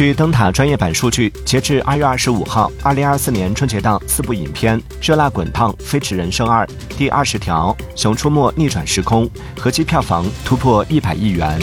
据灯塔专业版数据截至二月二十五号二零二四年春节档四部影片热辣滚烫飞驰人生二第二十条熊出没逆转时空合计票房突破一百亿元。